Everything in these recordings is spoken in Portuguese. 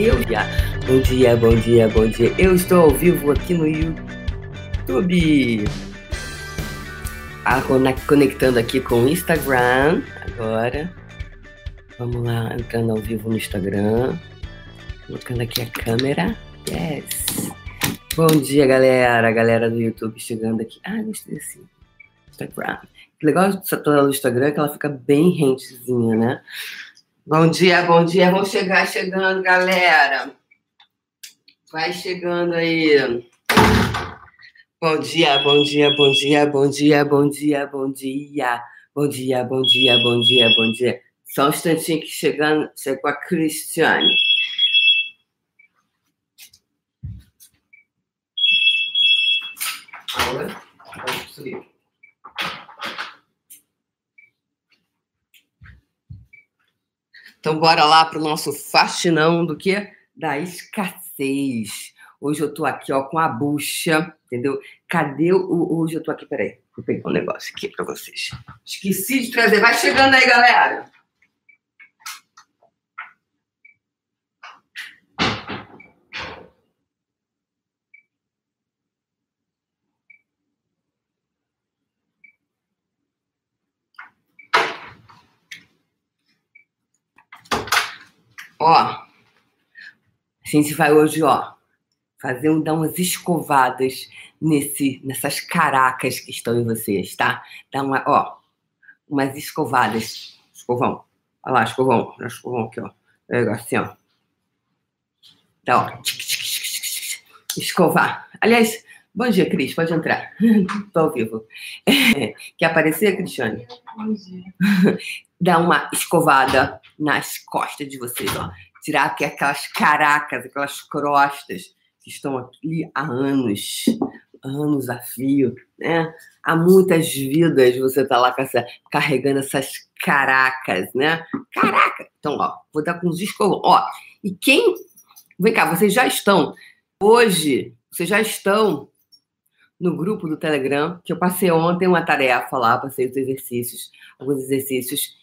Eu já. Bom dia, bom dia, bom dia. Eu estou ao vivo aqui no YouTube. Ah, conectando aqui com o Instagram agora. Vamos lá, entrando ao vivo no Instagram. Colocando aqui a câmera. Yes. Bom dia, galera. Galera do YouTube chegando aqui. Ah, gostei assim. Instagram. Que legal essa tela do Instagram que ela fica bem rentezinha, né? Bom dia, bom dia. Vamos chegar chegando, galera. Vai chegando aí. Bom dia, bom dia, bom dia, bom dia, bom dia, bom dia. Bom dia, bom dia, bom dia, bom dia. Só um instantinho que chegando, chegou a Cristiane. Agora, vamos subir. Então, bora lá para o nosso fascinão do que? Da escassez. Hoje eu tô aqui, ó, com a bucha, entendeu? Cadê o. Hoje eu tô aqui, peraí. Vou pegar um negócio aqui para vocês. Esqueci de trazer. Vai chegando aí, galera. Ó, a gente vai hoje, ó, fazer um, dar umas escovadas nesse, nessas caracas que estão em vocês, tá? Dá uma, ó, umas escovadas. Escovão. Olha lá, escovão. Escovão aqui, ó. Assim, ó. Tá, ó. Escovar. Aliás, bom dia, Cris. Pode entrar. Tô ao vivo. É, quer aparecer, Cristiane? Bom dia. Dá uma escovada nas costas de vocês, ó. Tirar aqui aquelas caracas, aquelas crostas que estão aqui há anos, anos a fio, né? Há muitas vidas você tá lá essa, carregando essas caracas, né? Caraca! Então, ó, vou dar com os escovões. Ó, e quem... Vem cá, vocês já estão... Hoje, vocês já estão no grupo do Telegram, que eu passei ontem uma tarefa lá, passei os exercícios, alguns exercícios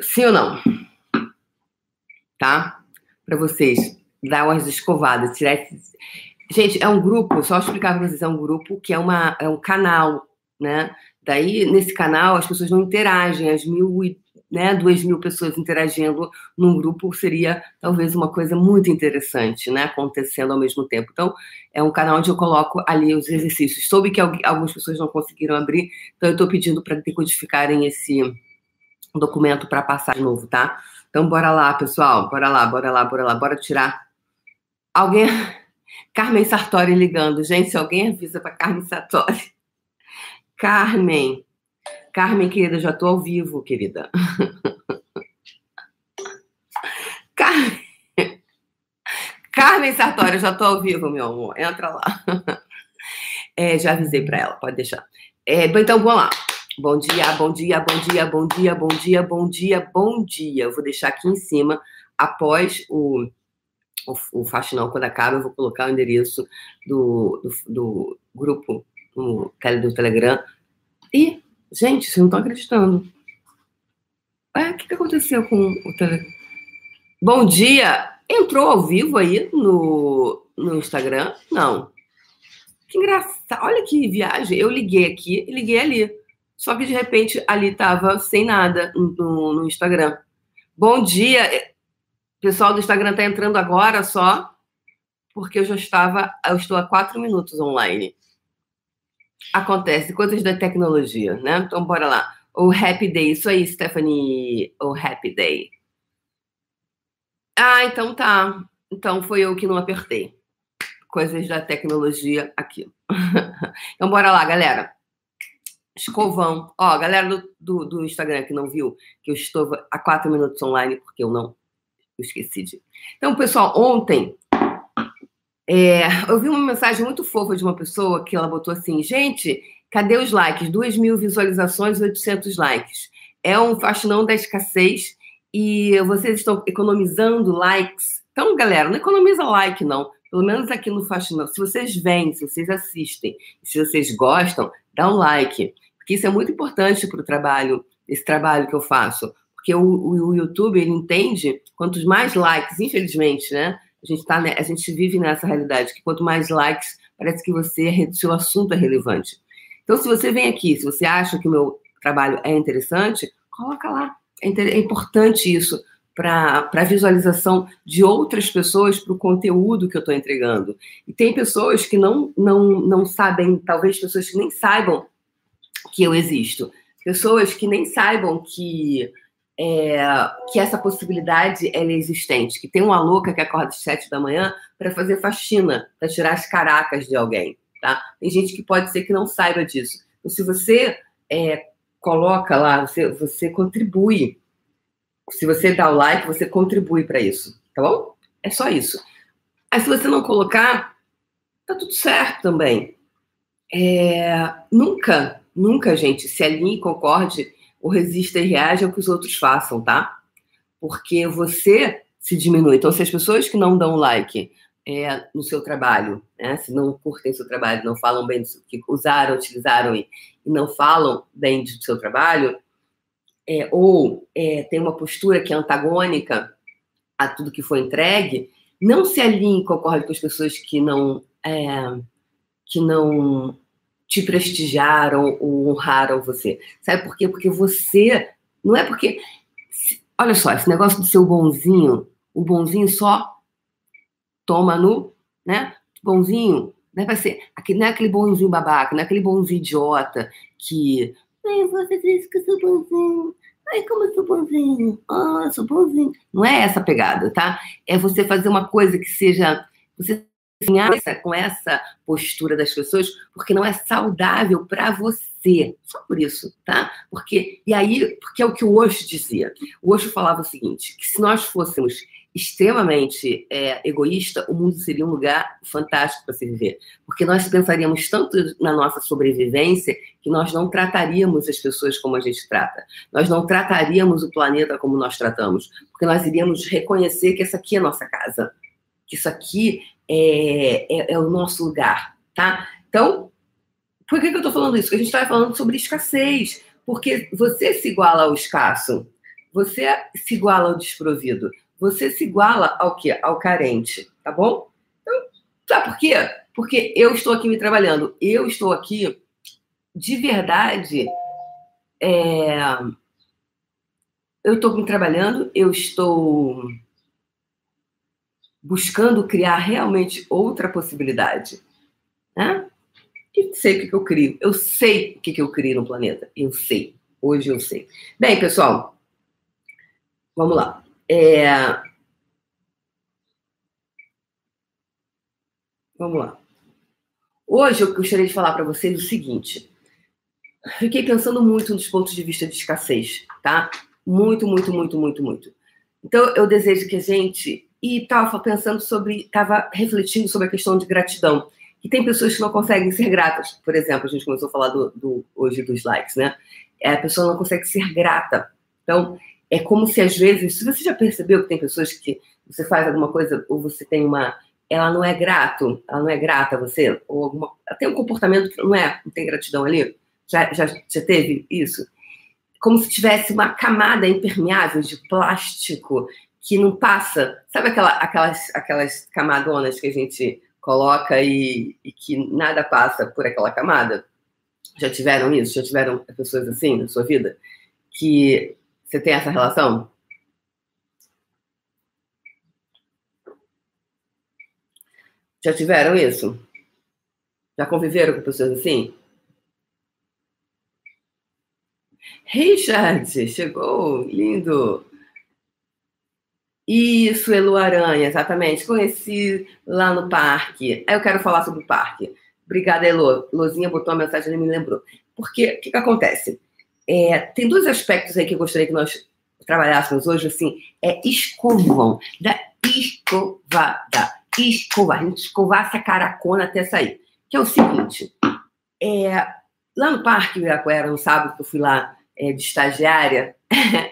Sim ou não? Tá? Para vocês dar umas escovadas, tirar esse... Gente, é um grupo, só explicar para vocês, é um grupo que é, uma, é um canal, né? Daí, nesse canal, as pessoas não interagem, as mil e né, duas mil pessoas interagindo num grupo seria talvez uma coisa muito interessante, né, acontecendo ao mesmo tempo. Então, é um canal onde eu coloco ali os exercícios. Soube que algumas pessoas não conseguiram abrir, então eu estou pedindo para decodificarem esse, um documento para passar de novo, tá? Então, bora lá, pessoal. Bora lá, bora lá, bora lá. Bora tirar. Alguém. Carmen Sartori ligando. Gente, se alguém avisa para Carmen Sartori. Carmen. Carmen, querida, já tô ao vivo, querida. Carmen. Carmen Sartori, já tô ao vivo, meu amor. Entra lá. É, já avisei para ela, pode deixar. É, então, vamos lá. Bom dia, bom dia, bom dia, bom dia, bom dia, bom dia, bom dia. Eu vou deixar aqui em cima, após o, o, o faxinão, quando acaba, eu vou colocar o endereço do, do, do grupo do, do Telegram. E, gente, vocês não estão acreditando. É, o que, que aconteceu com o Telegram? Bom dia! Entrou ao vivo aí no, no Instagram? Não. Que engraçado. Olha que viagem. Eu liguei aqui e liguei ali. Só que de repente ali estava sem nada no, no, Instagram. Bom dia, pessoal do Instagram está entrando agora só, porque eu já estava, eu estou há quatro minutos online. Acontece, coisas da tecnologia, né? Então bora lá. O Happy Day, isso aí, Stephanie, o Happy Day. Ah, então tá. Então foi eu que não apertei. Coisas da tecnologia aqui. então bora lá, galera escovão. Ó, galera do, do, do, Instagram que não viu, que eu estou há quatro minutos online, porque eu não eu esqueci de. Então, pessoal, ontem é, eu vi uma mensagem muito fofa de uma pessoa que ela botou assim: gente, cadê os likes? Duas mil visualizações e 800 likes. É um faxinão da escassez e vocês estão economizando likes. Então, galera, não economiza like, não. Pelo menos aqui no Faxinão. Se vocês vêm, se vocês assistem, se vocês gostam, dá um like. Porque isso é muito importante para o trabalho, esse trabalho que eu faço. Porque o, o, o YouTube, ele entende quantos mais likes, infelizmente, né? A gente, tá, a gente vive nessa realidade, que quanto mais likes, parece que você, seu assunto é relevante. Então, se você vem aqui, se você acha que o meu trabalho é interessante, coloca lá. É, é importante isso para a visualização de outras pessoas para o conteúdo que eu estou entregando. E tem pessoas que não, não, não sabem, talvez pessoas que nem saibam que eu existo. Pessoas que nem saibam que, é, que essa possibilidade é existente. Que tem uma louca que acorda às sete da manhã para fazer faxina, para tirar as caracas de alguém. Tá? Tem gente que pode ser que não saiba disso. Então, se você é, coloca lá, você, você contribui se você dá o like, você contribui para isso, tá bom? É só isso. Aí se você não colocar, tá tudo certo também. É, nunca, nunca, gente, se alinhe, concorde ou resista e reaja ao que os outros façam, tá? Porque você se diminui. Então, se as pessoas que não dão like é, no seu trabalho, né, se não curtem seu trabalho, não falam bem do que usaram, utilizaram e, e não falam bem do seu trabalho, é, ou é, tem uma postura que é antagônica a tudo que foi entregue, não se alinhe e concorre com as pessoas que não é, que não te prestigiaram ou honraram você. Sabe por quê? Porque você não é porque olha só, esse negócio do seu bonzinho, o bonzinho só toma no, né? Bonzinho, não é ser, não é aquele bonzinho babaca, não é aquele bonzinho idiota que Ai, você disse que eu sou bonzinho. Ai, como eu sou bonzinho. Ah, eu sou bonzinho. Não é essa pegada, tá? É você fazer uma coisa que seja. Você com essa postura das pessoas, porque não é saudável para você. Só por isso, tá? Porque e aí, porque é o que o Osho dizia. O Osho falava o seguinte, que se nós fôssemos extremamente é, egoísta, o mundo seria um lugar fantástico para se viver. Porque nós pensaríamos tanto na nossa sobrevivência que nós não trataríamos as pessoas como a gente trata. Nós não trataríamos o planeta como nós tratamos. Porque nós iríamos reconhecer que essa aqui é a nossa casa. Que isso aqui é, é, é o nosso lugar, tá? Então, por que, que eu estou falando isso? Porque a gente está falando sobre escassez. Porque você se iguala ao escasso. Você se iguala ao desprovido você se iguala ao quê? Ao carente, tá bom? Então, sabe por quê? Porque eu estou aqui me trabalhando, eu estou aqui de verdade. É... Eu estou me trabalhando, eu estou buscando criar realmente outra possibilidade. Né? E sei o que, eu crio. Eu sei o que, que eu crio no planeta. Eu sei. Hoje eu sei. Bem, pessoal, vamos lá. É... Vamos lá. Hoje eu gostaria de falar para vocês o seguinte. Fiquei pensando muito nos pontos de vista de escassez, tá? Muito, muito, muito, muito, muito. Então eu desejo que a gente e estava pensando sobre, estava refletindo sobre a questão de gratidão. E tem pessoas que não conseguem ser gratas. Por exemplo, a gente começou a falar do, do hoje dos likes, né? É, a pessoa não consegue ser grata. Então, é como se às vezes, se você já percebeu que tem pessoas que você faz alguma coisa ou você tem uma, ela não é grato, ela não é grata a você, ou alguma, tem um comportamento que não é, não tem gratidão ali, já, já, já teve isso? Como se tivesse uma camada impermeável de plástico que não passa, sabe aquela, aquelas, aquelas camadonas que a gente coloca e, e que nada passa por aquela camada? Já tiveram isso? Já tiveram pessoas assim na sua vida? Que você tem essa relação? Já tiveram isso? Já conviveram com pessoas assim? Richard, chegou, lindo. Isso, Elu Aranha, exatamente. Conheci lá no parque. Aí eu quero falar sobre o parque. Obrigada, Elo. Lozinha botou uma mensagem e me lembrou. Porque o que, que acontece? É, tem dois aspectos aí que eu gostaria que nós trabalhássemos hoje, assim, é escovão, da escovada, escovar, a gente escovar essa caracona até sair. Que é o seguinte, é, lá no Parque Ibirapuera, no sábado que eu fui lá é, de estagiária,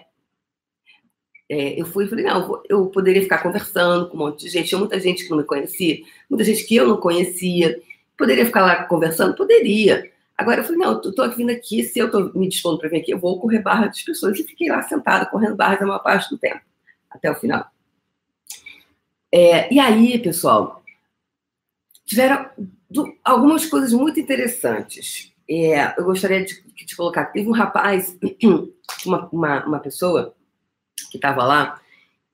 é, eu fui e falei, não, eu poderia ficar conversando com um monte de gente, tinha muita gente que não me conhecia, muita gente que eu não conhecia, poderia ficar lá conversando? Poderia, Agora eu falei, não, eu tô vindo aqui, se eu tô me dispondo para vir aqui, eu vou correr barra das pessoas. E fiquei lá sentada, correndo barras a maior parte do tempo, até o final. É, e aí, pessoal, tiveram algumas coisas muito interessantes. É, eu gostaria de, de, colocar. Teve um rapaz, uma, uma, uma pessoa que estava lá,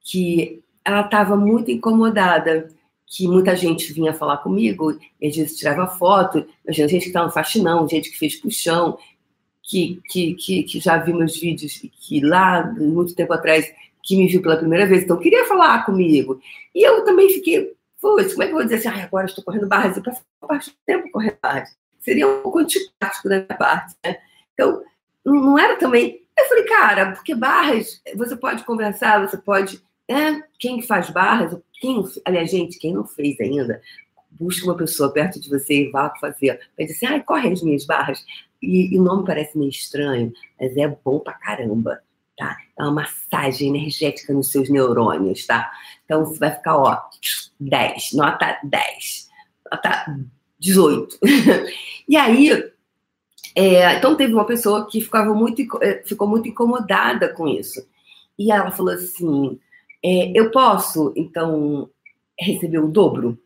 que ela estava muito incomodada, que muita gente vinha falar comigo, e às vezes tirava foto, gente que estava no faxinão, gente que fez puxão, que, que, que, que já viu meus vídeos, que lá, muito tempo atrás, que me viu pela primeira vez, então queria falar comigo. E eu também fiquei, poxa, como é que eu vou dizer assim, agora estou correndo barras, eu passo parte do tempo correndo barras. Seria um pouco antipático da minha parte, né? Então, não era também. Eu falei, cara, porque barras, você pode conversar, você pode. Né? Quem faz barras, quem, aliás, gente, quem não fez ainda, busque uma pessoa perto de você e vá fazer. Vai dizer assim, ah, corre as minhas barras. E, e o nome parece meio estranho, mas é bom pra caramba tá? É uma massagem energética nos seus neurônios, tá? Então você vai ficar, ó, 10, nota 10, nota 18. e aí, é, então teve uma pessoa que ficava muito, é, ficou muito incomodada com isso. E ela falou assim: é, eu posso, então, receber o dobro?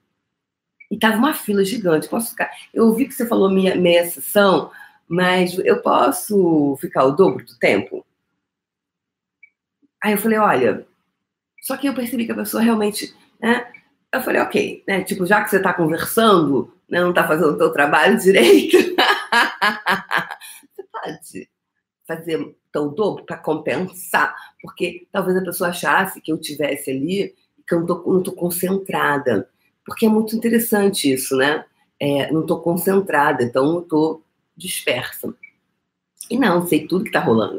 E tava uma fila gigante. Posso ficar? Eu ouvi que você falou minha meia sessão, mas eu posso ficar o dobro do tempo? Aí eu falei, olha, só que eu percebi que a pessoa realmente, né? Eu falei, ok, né? Tipo, já que você está conversando, né, não está fazendo o seu trabalho direito, você pode fazer tão dobro para compensar, porque talvez a pessoa achasse que eu tivesse ali que eu não tô concentrada, porque é muito interessante isso, né? É, não estou concentrada, então eu estou dispersa. E não, sei tudo que está rolando.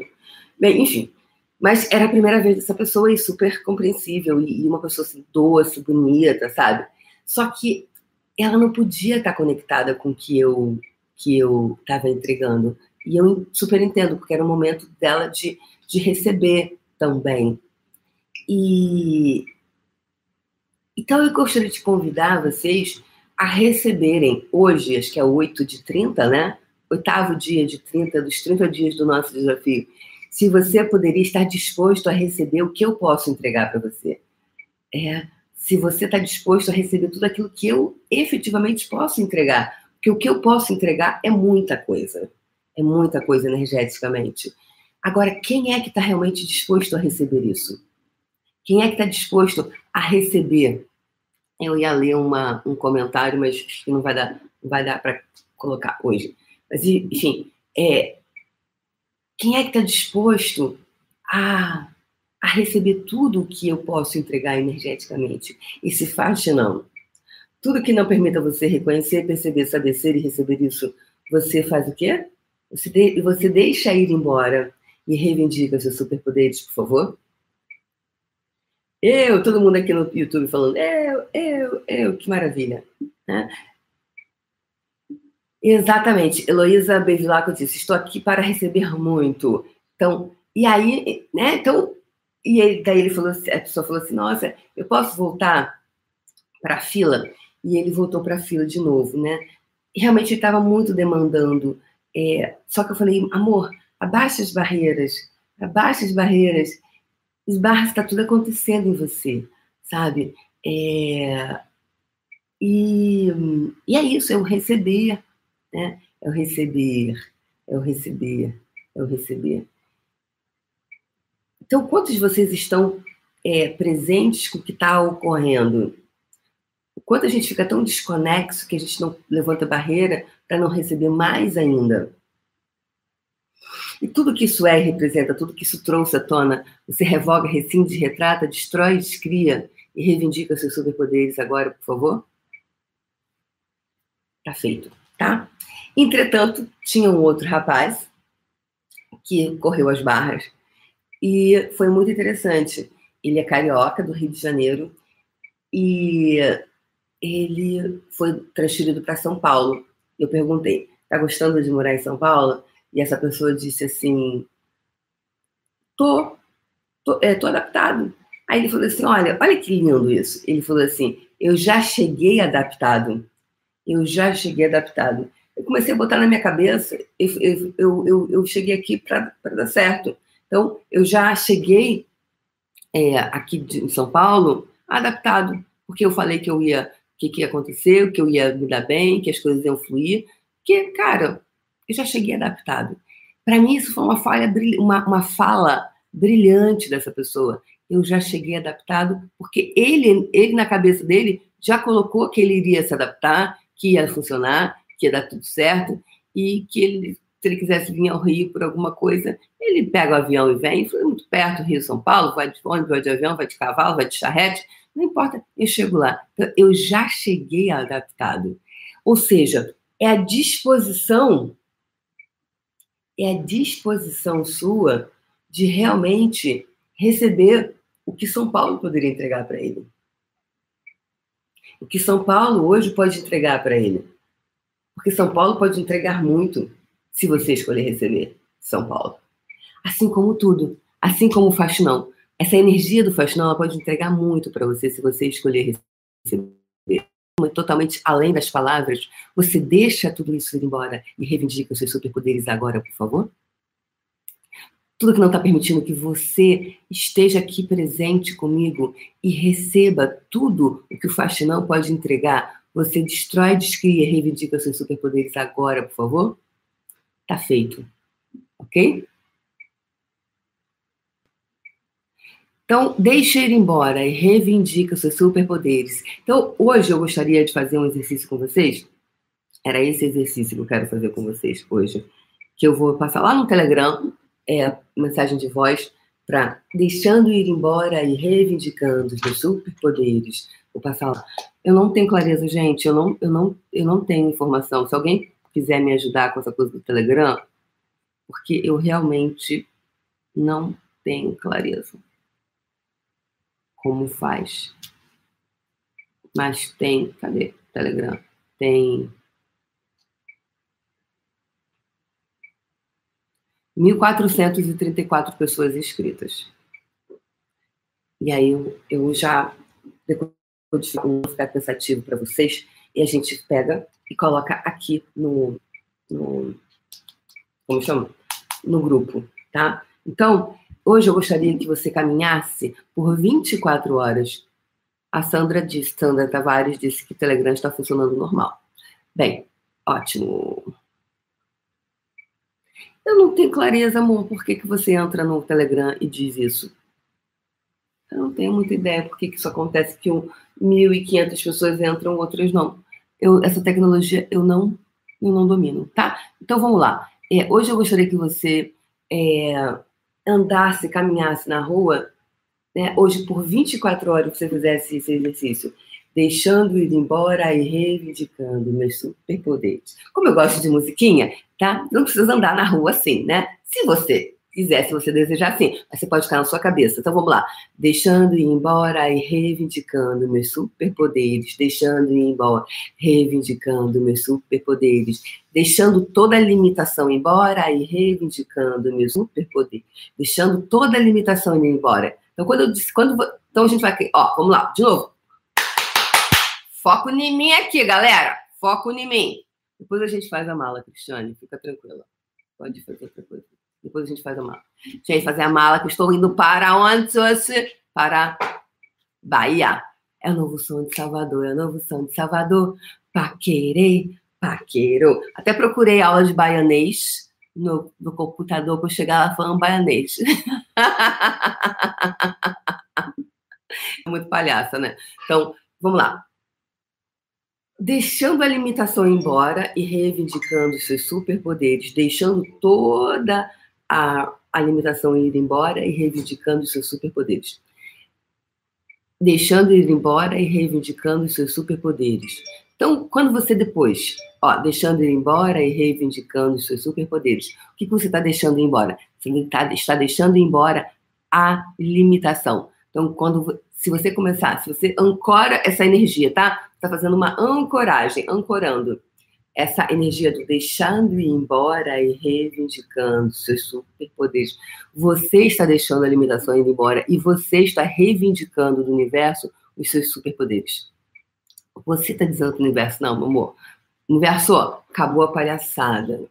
Bem, enfim, mas era a primeira vez dessa pessoa e super compreensível, e, uma pessoa assim, doce, bonita, sabe? Só que ela não podia estar conectada com o que eu que eu estava entregando. E eu super entendo, porque era o momento dela de, de receber também. E então eu gostaria de convidar vocês a receberem hoje, acho que é 8 de 30, né? Oitavo dia de 30, dos 30 dias do nosso desafio se você poderia estar disposto a receber o que eu posso entregar para você. É, se você está disposto a receber tudo aquilo que eu efetivamente posso entregar. Porque o que eu posso entregar é muita coisa. É muita coisa energeticamente. Agora, quem é que está realmente disposto a receber isso? Quem é que está disposto a receber? Eu ia ler uma, um comentário, mas não vai dar, não vai dar para colocar hoje. Mas, enfim, é, quem é que está disposto a, a receber tudo o que eu posso entregar energeticamente? E se faz não. Tudo que não permita você reconhecer, perceber, saber ser e receber isso, você faz o quê? Você, de, você deixa ir embora e reivindica seus superpoderes, por favor? Eu, todo mundo aqui no YouTube falando, eu, eu, eu, que maravilha. Né? Exatamente. Heloísa Bevilacqua disse: Estou aqui para receber muito. Então, e aí, né? Então, e ele, daí ele falou a pessoa falou assim: Nossa, eu posso voltar para a fila? E ele voltou para a fila de novo, né? Realmente ele estava muito demandando. É, só que eu falei: Amor, abaixa as barreiras, abaixa as barreiras. Esbarra, está tudo acontecendo em você, sabe? É, e, e é isso, eu receber né? É o receber, é o receber, é o receber. Então, quantos de vocês estão é, presentes com o que está ocorrendo? Quanto a gente fica tão desconexo que a gente não levanta barreira para não receber mais ainda? E tudo que isso é e representa, tudo que isso trouxe à tona, você revoga, rescinde, retrata, destrói, descria e reivindica seus superpoderes agora, por favor? Tá feito, tá? Entretanto, tinha um outro rapaz que correu as barras e foi muito interessante. Ele é carioca do Rio de Janeiro e ele foi transferido para São Paulo. Eu perguntei: "Tá gostando de morar em São Paulo?" E essa pessoa disse assim: "Tô, tô, é, tô adaptado." Aí ele falou assim: "Olha, olha que lindo isso." Ele falou assim: "Eu já cheguei adaptado. Eu já cheguei adaptado." eu comecei a botar na minha cabeça, eu, eu, eu, eu cheguei aqui para dar certo. Então, eu já cheguei é, aqui de, em São Paulo adaptado, porque eu falei que eu ia, que, que ia acontecer, que eu ia me dar bem, que as coisas iam fluir, que, cara, eu já cheguei adaptado. Para mim, isso foi uma falha, uma, uma fala brilhante dessa pessoa. Eu já cheguei adaptado, porque ele, ele na cabeça dele já colocou que ele iria se adaptar, que ia funcionar, que ia dar tudo certo, e que ele, se ele quisesse vir ao Rio por alguma coisa, ele pega o avião e vem, foi muito perto, Rio São Paulo, vai de ônibus, vai de avião, vai de cavalo, vai de charrete, não importa, eu chego lá. Eu já cheguei adaptado. Ou seja, é a disposição, é a disposição sua de realmente receber o que São Paulo poderia entregar para ele. O que São Paulo hoje pode entregar para ele. Porque São Paulo pode entregar muito se você escolher receber São Paulo. Assim como tudo. Assim como o faxinão. Essa energia do ela pode entregar muito para você se você escolher receber. Totalmente além das palavras, você deixa tudo isso ir embora e reivindica os seus superpoderes agora, por favor? Tudo que não está permitindo que você esteja aqui presente comigo e receba tudo o que o faxinão pode entregar, você destrói, descria e reivindica os seus superpoderes agora, por favor? Tá feito. Ok? Então, deixe ir embora e reivindica os seus superpoderes. Então, hoje eu gostaria de fazer um exercício com vocês. Era esse exercício que eu quero fazer com vocês hoje. Que eu vou passar lá no Telegram, é, mensagem de voz, para deixando ir embora e reivindicando os meus superpoderes. Vou passar lá. Eu não tenho clareza, gente. Eu não, eu não, eu não tenho informação. Se alguém quiser me ajudar com essa coisa do Telegram, porque eu realmente não tenho clareza como faz. Mas tem, cadê? Telegram. Tem 1.434 pessoas inscritas. E aí eu, eu já, de ficar pensativo para vocês, e a gente pega e coloca aqui no, no como chama? No grupo, tá? Então, Hoje eu gostaria que você caminhasse por 24 horas. A Sandra disse, Sandra Tavares disse que o Telegram está funcionando normal. Bem, ótimo. Eu não tenho clareza, amor, por que, que você entra no Telegram e diz isso. Eu não tenho muita ideia por que, que isso acontece, que 1.500 pessoas entram, outras não. Eu, essa tecnologia eu não, eu não domino, tá? Então vamos lá. É, hoje eu gostaria que você é, andasse, caminhasse na rua, né, hoje por 24 horas você fizesse esse exercício, deixando ir embora e reivindicando meus superpoderes. Como eu gosto de musiquinha, tá? Não precisa andar na rua assim, né? Se você quiser, se você desejar, sim. Mas você pode ficar na sua cabeça. Então vamos lá. Deixando ir embora e reivindicando meus superpoderes. Deixando ir embora, reivindicando meus superpoderes. Deixando toda limitação embora e reivindicando meus superpoderes. Deixando toda limitação ir embora. Então, quando eu disse, quando, então a gente vai. Ó, vamos lá, de novo. Foco em mim aqui, galera. Foco em mim. Depois a gente faz a mala, Cristiane. Fica tranquila. Pode fazer outra coisa. Depois a gente faz a mala. Gente, fazer a mala que estou indo para onde? Para Bahia. É o novo som de Salvador, é o novo som de Salvador. Paquerê, paqueiro. Até procurei aula de baianês no, no computador para chegar lá falando baianês. é muito palhaça, né? Então, vamos lá. Deixando a limitação embora e reivindicando seus superpoderes, deixando toda a, a limitação ir embora e reivindicando seus superpoderes. Deixando ir embora e reivindicando seus superpoderes. Então, quando você depois, ó, deixando ir embora e reivindicando seus superpoderes, o que, que você está deixando ir embora? Você tá, está deixando ir embora a limitação. Então, quando se você começar, se você ancora essa energia, tá? Está fazendo uma ancoragem, ancorando essa energia do deixando ir embora e reivindicando seus superpoderes. Você está deixando a limitação ir embora e você está reivindicando do universo os seus superpoderes. Você está dizendo para o universo, não, meu amor, Universo, acabou a palhaçada,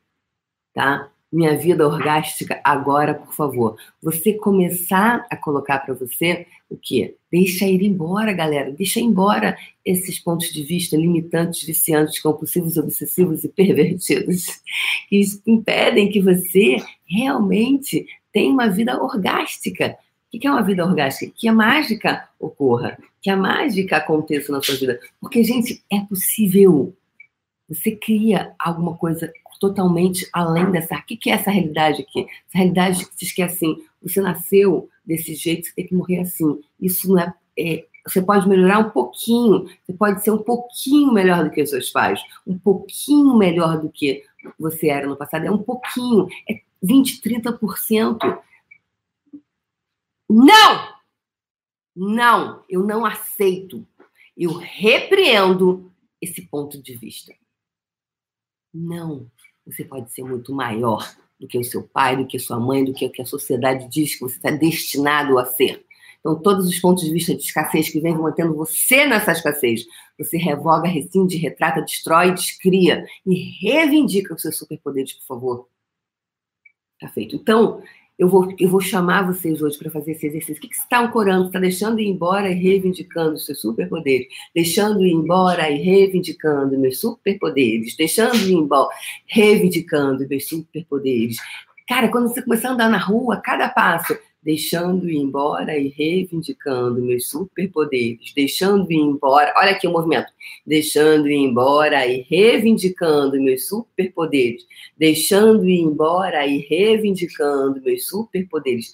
tá? Minha vida orgástica agora, por favor. Você começar a colocar para você o quê? Deixa ir embora, galera. Deixa ir embora esses pontos de vista limitantes, viciantes, compulsivos, obsessivos e pervertidos que impedem que você realmente tenha uma vida orgástica. O que é uma vida orgástica? Que a mágica ocorra, que a mágica aconteça na sua vida. Porque, gente, é possível. Você cria alguma coisa totalmente além dessa. O que é essa realidade aqui? Essa realidade que diz que é assim: você nasceu desse jeito, você tem que morrer assim. Isso não é, é você pode melhorar um pouquinho, você pode ser um pouquinho melhor do que os seus pais, um pouquinho melhor do que você era no passado, é um pouquinho, é 20, 30%. Não! Não, eu não aceito. Eu repreendo esse ponto de vista. Não, você pode ser muito maior do que o seu pai, do que sua mãe, do que o que a sociedade diz que você está destinado a ser. Então, todos os pontos de vista de escassez que vem mantendo você nessa escassez, você revoga, rescinde, retrata, destrói, descria e reivindica os seus superpoderes, por favor. Tá feito. Então, eu vou, eu vou chamar vocês hoje para fazer esse exercício. O que, que você está ancorando? Está deixando ir embora e reivindicando os seus superpoderes. Deixando ir embora e reivindicando meus superpoderes. Deixando ir embora, reivindicando meus superpoderes. Cara, quando você começar a andar na rua, cada passo, deixando ir embora e reivindicando meus superpoderes, deixando ir embora, olha aqui o movimento, deixando ir embora e reivindicando meus superpoderes, deixando ir embora e reivindicando meus superpoderes.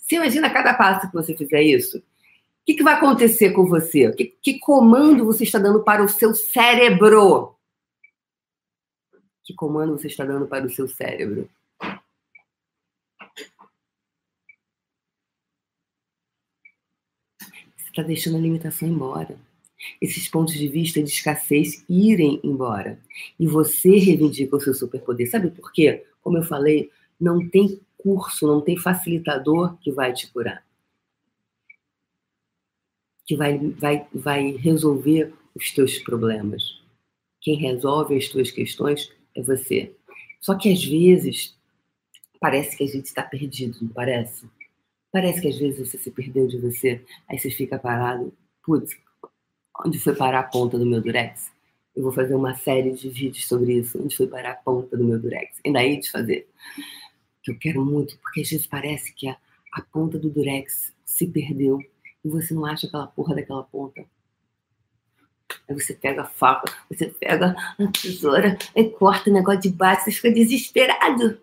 Você imagina cada passo que você fizer isso? O que, que vai acontecer com você? Que, que comando você está dando para o seu cérebro? Que comando você está dando para o seu cérebro? Está deixando a limitação embora. Esses pontos de vista de escassez irem embora. E você reivindica o seu superpoder. Sabe por quê? Como eu falei, não tem curso, não tem facilitador que vai te curar. Que vai, vai, vai resolver os teus problemas. Quem resolve as tuas questões é você. Só que às vezes parece que a gente está perdido, não parece? Parece que às vezes você se perdeu de você, aí você fica parado. Putz, onde foi parar a ponta do meu durex? Eu vou fazer uma série de vídeos sobre isso. Onde foi parar a ponta do meu durex? Ainda aí de fazer. Que eu quero muito, porque às vezes parece que a, a ponta do durex se perdeu e você não acha aquela porra daquela ponta. Aí você pega a faca, você pega a tesoura e corta o negócio de baixo, você fica desesperado.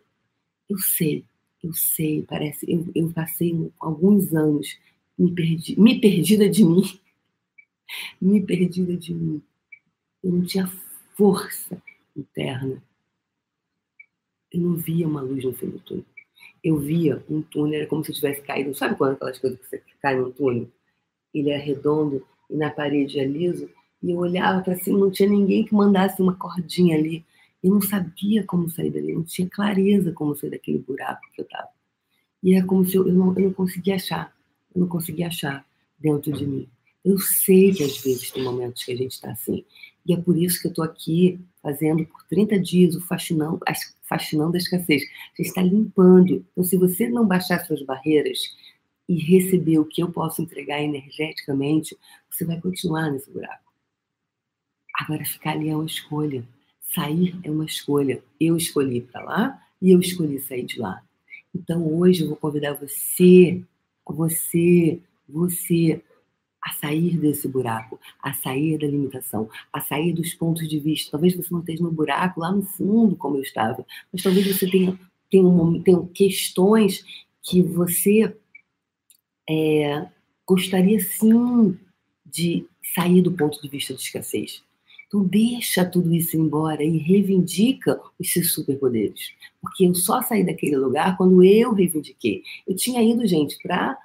Eu sei, eu sei, parece. Eu, eu passei alguns anos me, perdi, me perdida de mim. Me perdida de mim. Eu não tinha força interna. Eu não via uma luz no fim do túnel. Eu via um túnel, era como se eu tivesse caído. Sabe quando aquelas coisas que você cai num túnel? Ele é redondo e na parede é liso. E eu olhava para cima, não tinha ninguém que mandasse uma cordinha ali. Eu não sabia como sair dali, eu não tinha clareza como sair daquele buraco que eu estava. E é como se eu, eu, não, eu não conseguia achar, eu não conseguia achar dentro de mim. Eu sei que às vezes tem momentos que a gente está assim. E é por isso que eu estou aqui fazendo por 30 dias o faxinão, faxinão da escassez. Gente está limpando. Então, se você não baixar suas barreiras e receber o que eu posso entregar energeticamente, você vai continuar nesse buraco. Agora, ficar ali é uma escolha. Sair é uma escolha. Eu escolhi para lá e eu escolhi sair de lá. Então hoje eu vou convidar você, você, você a sair desse buraco, a sair da limitação, a sair dos pontos de vista. Talvez você não esteja no buraco lá no fundo como eu estava, mas talvez você tenha, tenha, um, tenha questões que você é, gostaria sim de sair do ponto de vista de escassez. Então deixa tudo isso embora e reivindica os seus superpoderes. Porque eu só saí daquele lugar quando eu reivindiquei. Eu tinha ido, gente, para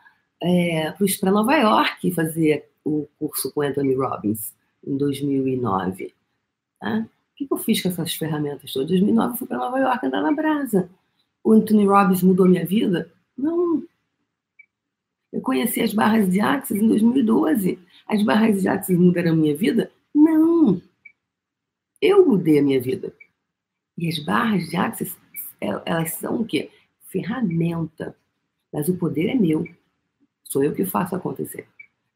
é, para Nova York fazer o curso com Anthony Robbins em 2009. Tá? O que eu fiz com essas ferramentas todas? Em 2009 eu fui para Nova York andar na brasa. O Anthony Robbins mudou minha vida? Não. Eu conheci as barras de Axis em 2012. As barras de Axis mudaram minha vida? Não. Eu mudei a minha vida. E as barras de Access, é, elas são o quê? Ferramenta. Mas o poder é meu. Sou eu que faço acontecer.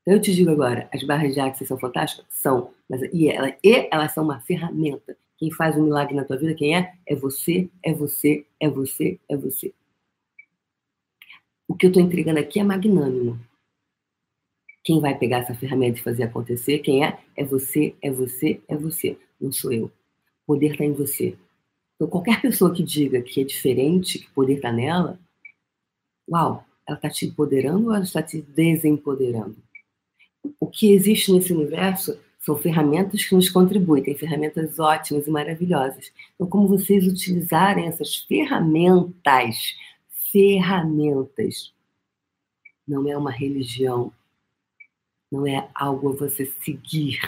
Então eu te digo agora, as barras de Access são fantásticas? São. Mas, e, ela, e elas são uma ferramenta. Quem faz um milagre na tua vida, quem é? É você, é você, é você, é você. O que eu estou entregando aqui é magnânimo. Quem vai pegar essa ferramenta e fazer acontecer, quem é? É você, é você, é você. Não sou eu. O poder está em você. Então, qualquer pessoa que diga que é diferente, que o poder está nela, uau, ela está te empoderando ou ela está te desempoderando? O que existe nesse universo são ferramentas que nos contribuem, tem ferramentas ótimas e maravilhosas. Então, como vocês utilizarem essas ferramentas, ferramentas, não é uma religião, não é algo a você seguir.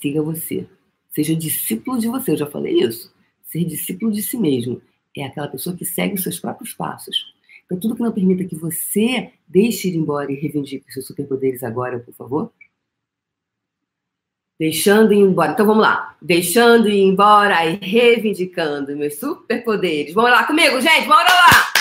Siga você. Seja discípulo de você, eu já falei isso. Ser discípulo de si mesmo é aquela pessoa que segue os seus próprios passos. Então, tudo que não permita que você deixe ir embora e reivindique os seus superpoderes agora, por favor, Deixando ir embora. Então vamos lá. Deixando ir embora e reivindicando meus superpoderes. Vamos lá comigo, gente. Bora lá.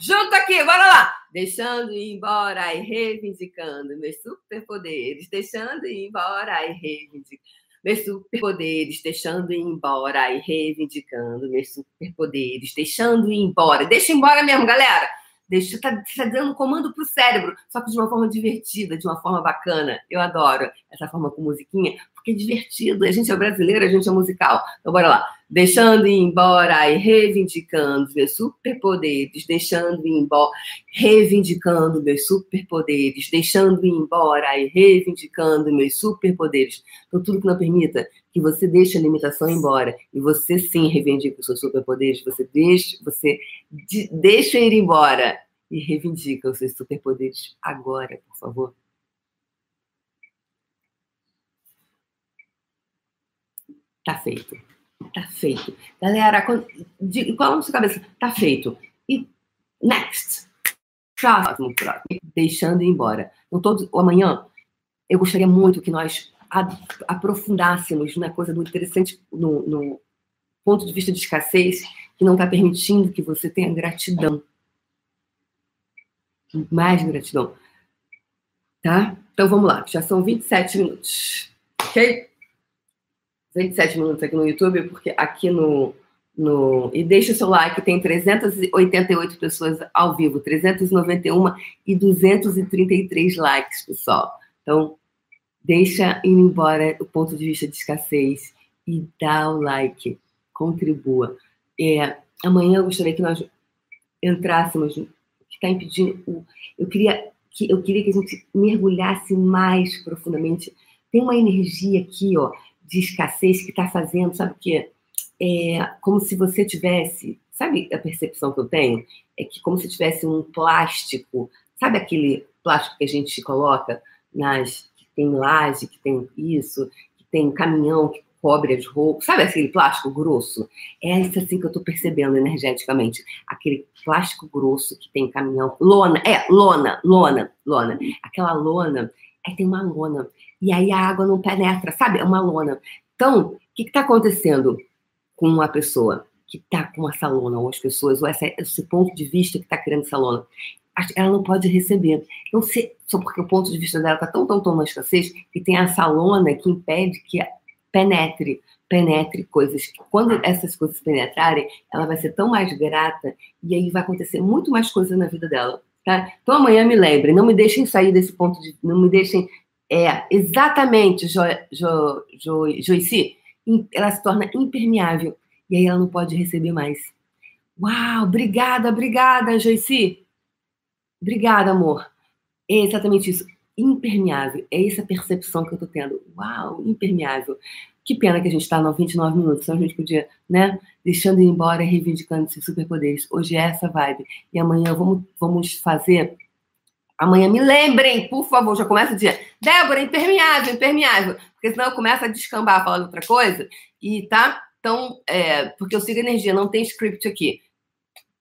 Junto aqui, bora lá. Deixando ir embora e reivindicando meus superpoderes. Deixando ir embora e reivindicando meus superpoderes. Deixando ir embora e reivindicando meus superpoderes. Deixando ir embora. Deixa embora mesmo, galera. Deixa, tá, tá dando comando pro cérebro, só que de uma forma divertida, de uma forma bacana. Eu adoro essa forma com musiquinha, porque é divertido. A gente é brasileiro, a gente é musical. Então, bora lá. Deixando ir embora e reivindicando meus superpoderes, deixando ir embora, reivindicando meus superpoderes, deixando ir embora e reivindicando meus superpoderes. Então, tudo que não permita que você deixe a limitação embora e você sim reivindica os seus superpoderes, você deixa, você de, deixa ir embora e reivindica os seus superpoderes agora, por favor. Tá feito. Tá feito. Galera, de, qual a sua cabeça? Tá feito. E next. Próximo, próximo. Deixando ir embora. Então, todo, amanhã, eu gostaria muito que nós aprofundássemos na coisa do interessante, no, no ponto de vista de escassez, que não está permitindo que você tenha gratidão. Mais gratidão. Tá? Então vamos lá, já são 27 minutos. Ok? 27 minutos aqui no YouTube, porque aqui no. no e deixa o seu like, tem 388 pessoas ao vivo, 391 e 233 likes, pessoal. Então, Deixa ir embora o ponto de vista de escassez e dá o like, contribua. É, amanhã eu gostaria que nós entrássemos, que está impedindo, eu queria que eu queria que a gente mergulhasse mais profundamente. Tem uma energia aqui, ó, de escassez que está fazendo, sabe o quê? É como se você tivesse, sabe a percepção que eu tenho? É que como se tivesse um plástico, sabe aquele plástico que a gente coloca nas tem laje, que tem isso, que tem caminhão que cobre as roupas, sabe aquele plástico grosso? É isso assim que eu estou percebendo energeticamente. Aquele plástico grosso que tem caminhão, lona, é, lona, lona, lona. Aquela lona, aí tem uma lona. E aí a água não penetra, sabe? É uma lona. Então, o que está acontecendo com uma pessoa que está com essa lona, ou as pessoas, ou essa, esse ponto de vista que está criando essa lona? ela não pode receber. Então, se, só porque o ponto de vista dela está tão, tão, tão na escassez, que tem essa lona que impede que penetre, penetre coisas. Que quando essas coisas penetrarem, ela vai ser tão mais grata e aí vai acontecer muito mais coisas na vida dela. Tá? Então, amanhã me lembre, não me deixem sair desse ponto de. Não me deixem. É, exatamente, jo, jo, jo, ela se torna impermeável e aí ela não pode receber mais. Uau, obrigada, obrigada, Joici. Obrigada, amor. É exatamente isso. Impermeável. É essa percepção que eu tô tendo. Uau, impermeável. Que pena que a gente está no 29 minutos, então a gente podia, né? Deixando ir embora reivindicando esses superpoderes. Hoje é essa vibe. E amanhã vamos, vamos fazer. Amanhã me lembrem, por favor, já começa o dia. Débora, impermeável, impermeável. Porque senão eu começo a descambar falando outra coisa. E tá? Então, é, porque eu sigo energia, não tem script aqui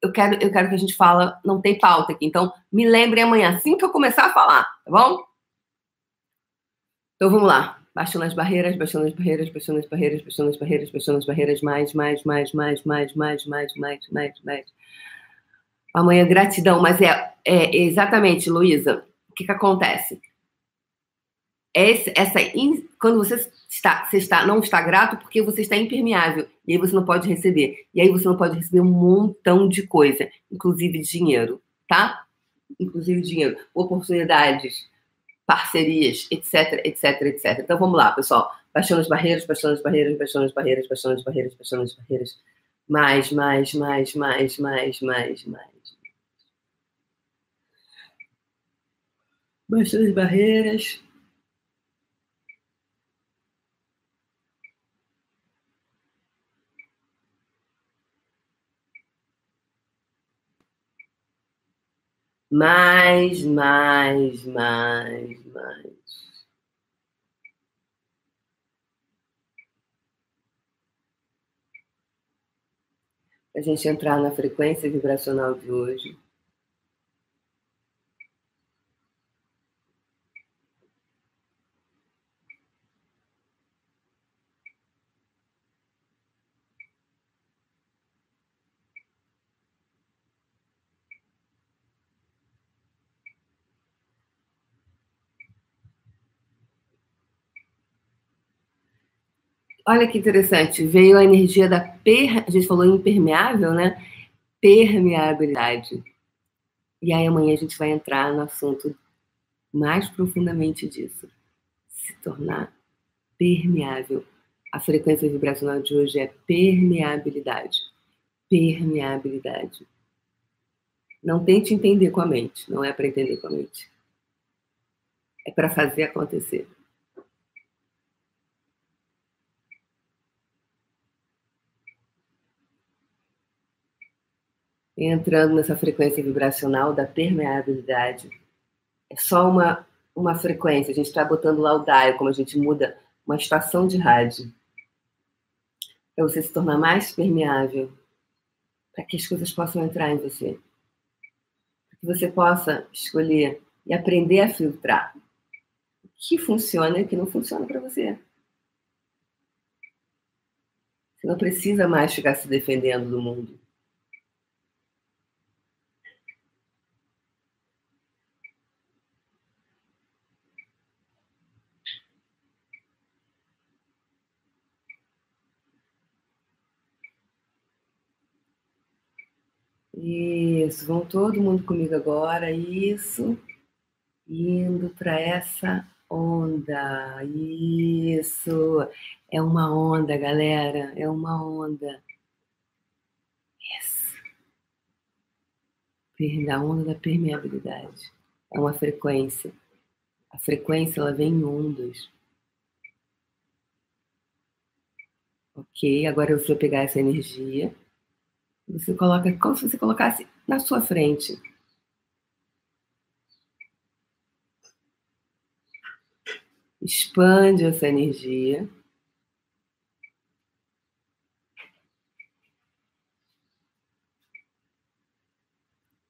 eu quero, eu quero que a gente fala, não tem pauta aqui. Então, me lembre amanhã, assim que eu começar a falar, tá bom? Então vamos lá. Baixando as barreiras, baixando as barreiras, baixando as barreiras, baixando as barreiras, baixando as barreiras, mais, mais, mais, mais, mais, mais, mais, mais, mais, mais. Amanhã, gratidão, mas é, é exatamente, Luísa, o que, que acontece? Esse, essa, quando você está, você está, não está grato, porque você está impermeável, e aí você não pode receber. E aí você não pode receber um montão de coisa, inclusive dinheiro, tá? Inclusive dinheiro, oportunidades, parcerias, etc, etc, etc. Então vamos lá, pessoal. Baixando as barreiras, baixando as barreiras, baixando as barreiras, baixando as barreiras, baixando as barreiras. Mais, mais, mais, mais, mais, mais, mais. Baixando as barreiras. Mais, mais, mais, mais. A gente entrar na frequência vibracional de hoje. Olha que interessante, veio a energia da per... a gente falou impermeável, né? Permeabilidade. E aí amanhã a gente vai entrar no assunto mais profundamente disso. Se tornar permeável. A frequência vibracional de hoje é permeabilidade. Permeabilidade. Não tente entender com a mente, não é para entender com a mente. É para fazer acontecer. Entrando nessa frequência vibracional da permeabilidade. É só uma, uma frequência, a gente está botando lá o dial, como a gente muda uma estação de rádio. Para você se tornar mais permeável, para que as coisas possam entrar em você. Para que você possa escolher e aprender a filtrar o que funciona e o que não funciona para você. Você não precisa mais ficar se defendendo do mundo. Isso, vão todo mundo comigo agora, isso. Indo para essa onda, isso. É uma onda, galera, é uma onda. Isso. Da onda da permeabilidade. É uma frequência. A frequência, ela vem em ondas. Ok, agora você vai pegar essa energia você coloca como se você colocasse na sua frente. Expande essa energia.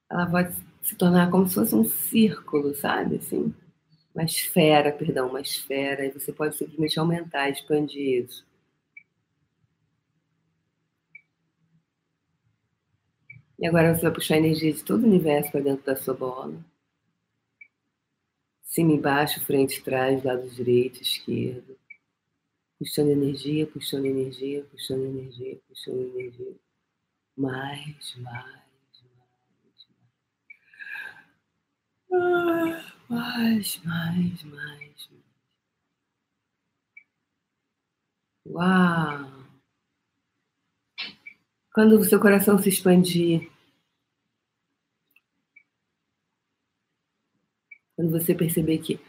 Ela vai se tornar como se fosse um círculo, sabe? Assim, uma esfera, perdão, uma esfera. E você pode simplesmente aumentar, expandir isso. E agora você vai puxar a energia de todo o universo para dentro da sua bola. Cima e baixo, frente e trás, lado direito, esquerdo. Puxando energia, puxando energia, puxando energia, puxando energia. Mais, mais, mais. Mais, mais, mais. Uau! Quando o seu coração se expandir, quando você perceber que,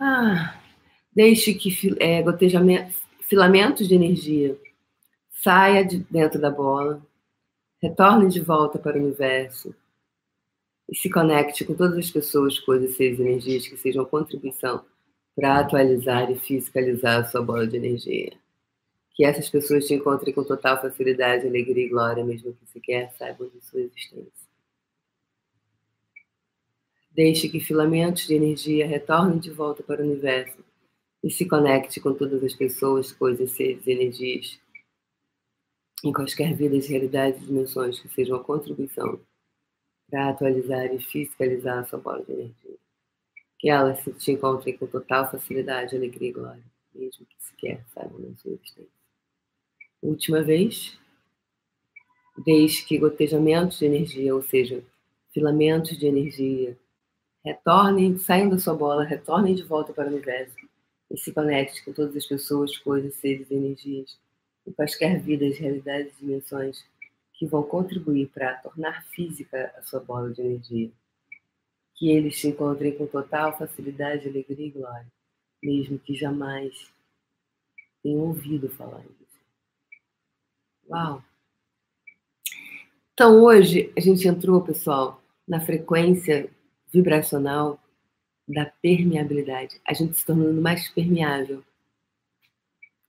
ah, deixe que é, filamentos de energia saia de dentro da bola, retorne de volta para o universo e se conecte com todas as pessoas, coisas, seres, energias que sejam contribuição para atualizar e fiscalizar a sua bola de energia que essas pessoas te encontrem com total facilidade, alegria e glória, mesmo que sequer saibam de sua existência. Deixe que filamentos de energia retornem de volta para o universo e se conecte com todas as pessoas, coisas, seres, energias, em quaisquer vidas, realidades e dimensões que sejam a contribuição para atualizar e fiscalizar a sua bola de energia. Que elas se te encontrem com total facilidade, alegria e glória, mesmo que sequer saibam da sua existência. Última vez, desde que gotejamentos de energia, ou seja, filamentos de energia, retornem, saiam da sua bola, retornem de volta para o universo e se conecte com todas as pessoas, coisas, seres, energias, e quaisquer vidas, realidades e dimensões que vão contribuir para tornar física a sua bola de energia. Que eles se encontrem com total facilidade, alegria e glória, mesmo que jamais tenham ouvido falar disso. Uau! Então hoje a gente entrou, pessoal, na frequência vibracional da permeabilidade. A gente se tornando mais permeável.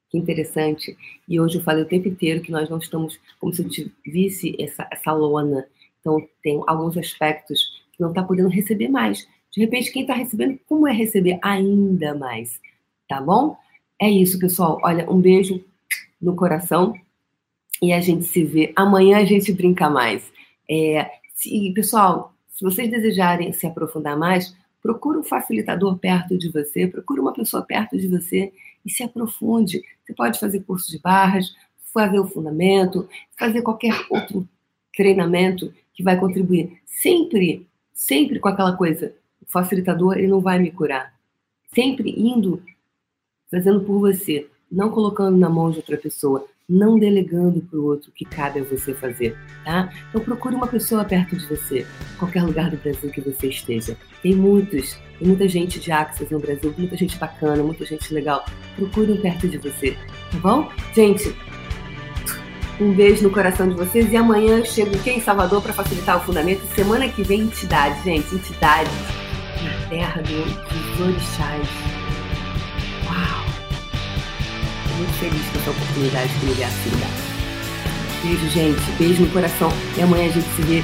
Que interessante. E hoje eu falei o tempo inteiro que nós não estamos como se eu visse essa, essa lona. Então, tem alguns aspectos que não está podendo receber mais. De repente, quem está recebendo, como é receber ainda mais? Tá bom? É isso, pessoal. Olha, um beijo no coração e a gente se vê. Amanhã a gente brinca mais. É, se, pessoal, se vocês desejarem se aprofundar mais, procure um facilitador perto de você, procure uma pessoa perto de você e se aprofunde. Você pode fazer curso de barras, fazer o fundamento, fazer qualquer outro treinamento que vai contribuir. Sempre, sempre com aquela coisa, o facilitador ele não vai me curar. Sempre indo, fazendo por você, não colocando na mão de outra pessoa, não delegando para o outro o que cabe a você fazer, tá? Então procure uma pessoa perto de você, qualquer lugar do Brasil que você esteja. Tem muitos, tem muita gente de Axis no Brasil, muita gente bacana, muita gente legal. Procure um perto de você, tá bom? Gente, um beijo no coração de vocês e amanhã eu chego aqui em Salvador para facilitar o fundamento. Semana que vem, entidade, gente, entidade na terra do, dos orixás muito feliz com essa oportunidade que o universo me dá. Beijo, gente. Beijo no coração. E amanhã a gente se vê